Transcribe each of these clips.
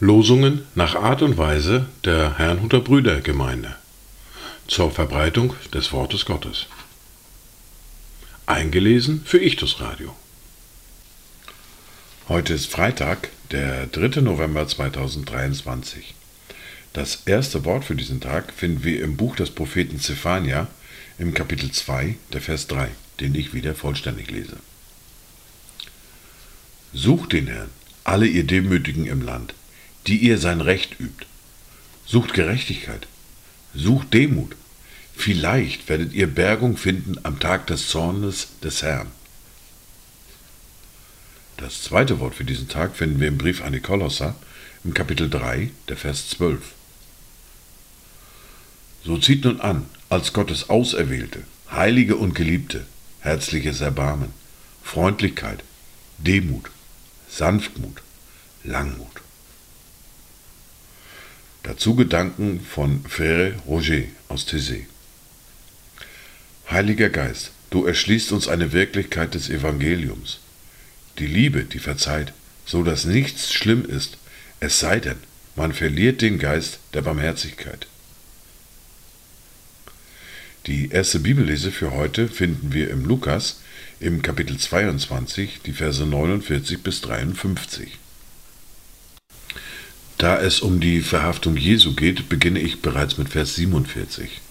Losungen nach Art und Weise der Herrnhuter Brüdergemeinde zur Verbreitung des Wortes Gottes. Eingelesen für Ichtus Radio. Heute ist Freitag, der 3. November 2023. Das erste Wort für diesen Tag finden wir im Buch des Propheten Zephania im Kapitel 2, der Vers 3, den ich wieder vollständig lese. Sucht den Herrn, alle ihr Demütigen im Land, die ihr sein Recht übt. Sucht Gerechtigkeit, sucht Demut. Vielleicht werdet ihr Bergung finden am Tag des Zornes des Herrn. Das zweite Wort für diesen Tag finden wir im Brief an die Kolosser im Kapitel 3, der Vers 12. So zieht nun an, als Gottes Auserwählte, Heilige und Geliebte, herzliches Erbarmen, Freundlichkeit, Demut, Sanftmut, Langmut. Dazu Gedanken von Frère Roger aus Thésée. Heiliger Geist, du erschließt uns eine Wirklichkeit des Evangeliums. Die Liebe, die verzeiht, so dass nichts schlimm ist, es sei denn, man verliert den Geist der Barmherzigkeit. Die erste Bibellese für heute finden wir im Lukas im Kapitel 22, die Verse 49 bis 53. Da es um die Verhaftung Jesu geht, beginne ich bereits mit Vers 47.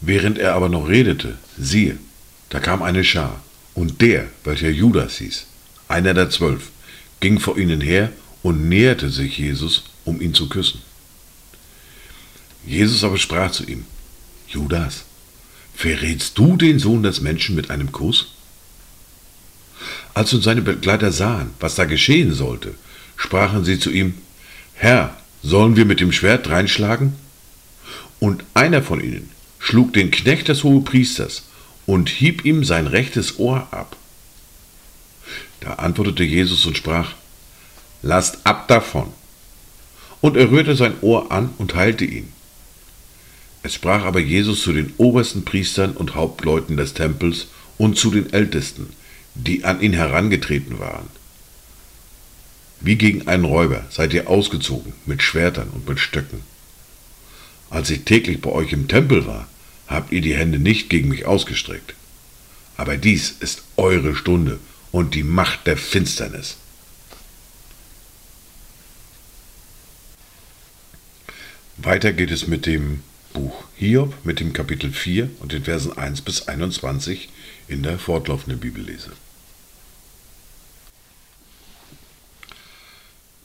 Während er aber noch redete, siehe, da kam eine Schar, und der, welcher Judas hieß, einer der zwölf, ging vor ihnen her und näherte sich Jesus, um ihn zu küssen. Jesus aber sprach zu ihm, Judas, verrätst du den Sohn des Menschen mit einem Kuss? Als nun seine Begleiter sahen, was da geschehen sollte, sprachen sie zu ihm, Herr, sollen wir mit dem Schwert reinschlagen? Und einer von ihnen schlug den Knecht des Hohepriesters und hieb ihm sein rechtes Ohr ab. Da antwortete Jesus und sprach, Lasst ab davon. Und er rührte sein Ohr an und heilte ihn. Es sprach aber Jesus zu den obersten Priestern und Hauptleuten des Tempels und zu den Ältesten, die an ihn herangetreten waren. Wie gegen einen Räuber seid ihr ausgezogen mit Schwertern und mit Stöcken. Als ich täglich bei euch im Tempel war, habt ihr die Hände nicht gegen mich ausgestreckt. Aber dies ist eure Stunde und die Macht der Finsternis. Weiter geht es mit dem Buch Hiob, mit dem Kapitel 4 und den Versen 1 bis 21 in der fortlaufenden Bibellese.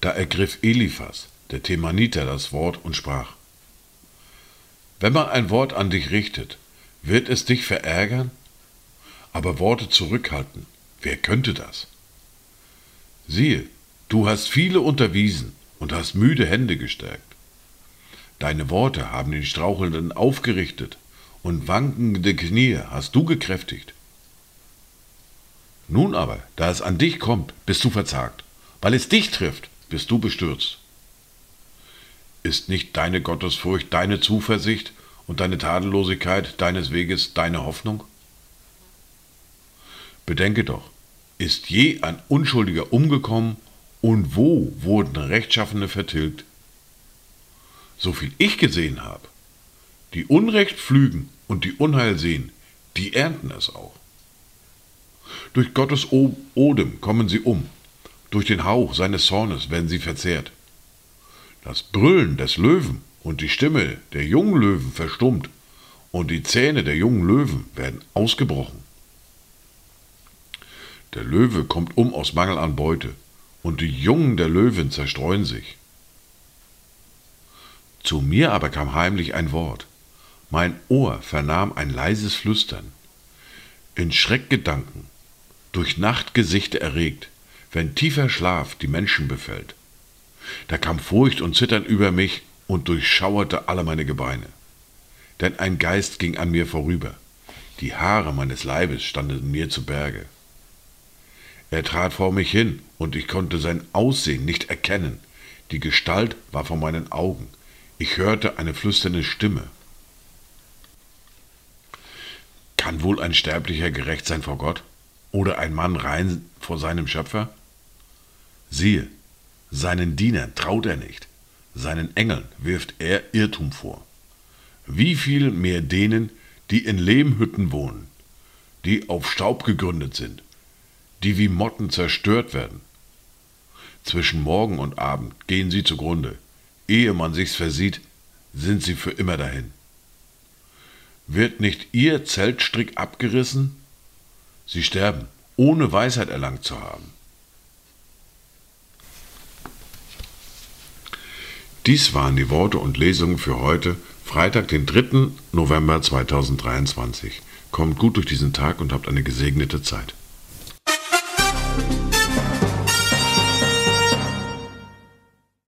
Da ergriff Eliphas, der Themaniter, das Wort und sprach: Wenn man ein Wort an dich richtet, wird es dich verärgern? Aber Worte zurückhalten, wer könnte das? Siehe, du hast viele unterwiesen und hast müde Hände gestärkt. Deine Worte haben den Strauchelnden aufgerichtet und wankende Knie hast du gekräftigt. Nun aber, da es an dich kommt, bist du verzagt. Weil es dich trifft, bist du bestürzt. Ist nicht deine Gottesfurcht deine Zuversicht und deine Tadellosigkeit deines Weges deine Hoffnung? Bedenke doch, ist je ein Unschuldiger umgekommen und wo wurden Rechtschaffene vertilgt? So viel ich gesehen habe, die Unrecht pflügen und die Unheil sehen, die ernten es auch. Durch Gottes Odem kommen sie um, durch den Hauch seines Zornes werden sie verzehrt. Das Brüllen des Löwen und die Stimme der jungen Löwen verstummt, und die Zähne der jungen Löwen werden ausgebrochen. Der Löwe kommt um aus Mangel an Beute, und die Jungen der Löwen zerstreuen sich. Zu mir aber kam heimlich ein Wort. Mein Ohr vernahm ein leises Flüstern. In Schreckgedanken durch Nachtgesichte erregt, wenn tiefer Schlaf die Menschen befällt. Da kam Furcht und Zittern über mich und durchschauerte alle meine Gebeine. Denn ein Geist ging an mir vorüber, die Haare meines Leibes standen mir zu Berge. Er trat vor mich hin, und ich konnte sein Aussehen nicht erkennen, die Gestalt war vor meinen Augen, ich hörte eine flüsternde Stimme. Kann wohl ein Sterblicher gerecht sein vor Gott? Oder ein Mann rein vor seinem Schöpfer? Siehe, seinen Dienern traut er nicht, seinen Engeln wirft er Irrtum vor. Wie viel mehr denen, die in Lehmhütten wohnen, die auf Staub gegründet sind, die wie Motten zerstört werden. Zwischen Morgen und Abend gehen sie zugrunde. Ehe man sich's versieht, sind sie für immer dahin. Wird nicht ihr Zeltstrick abgerissen? Sie sterben, ohne Weisheit erlangt zu haben. Dies waren die Worte und Lesungen für heute, Freitag, den 3. November 2023. Kommt gut durch diesen Tag und habt eine gesegnete Zeit.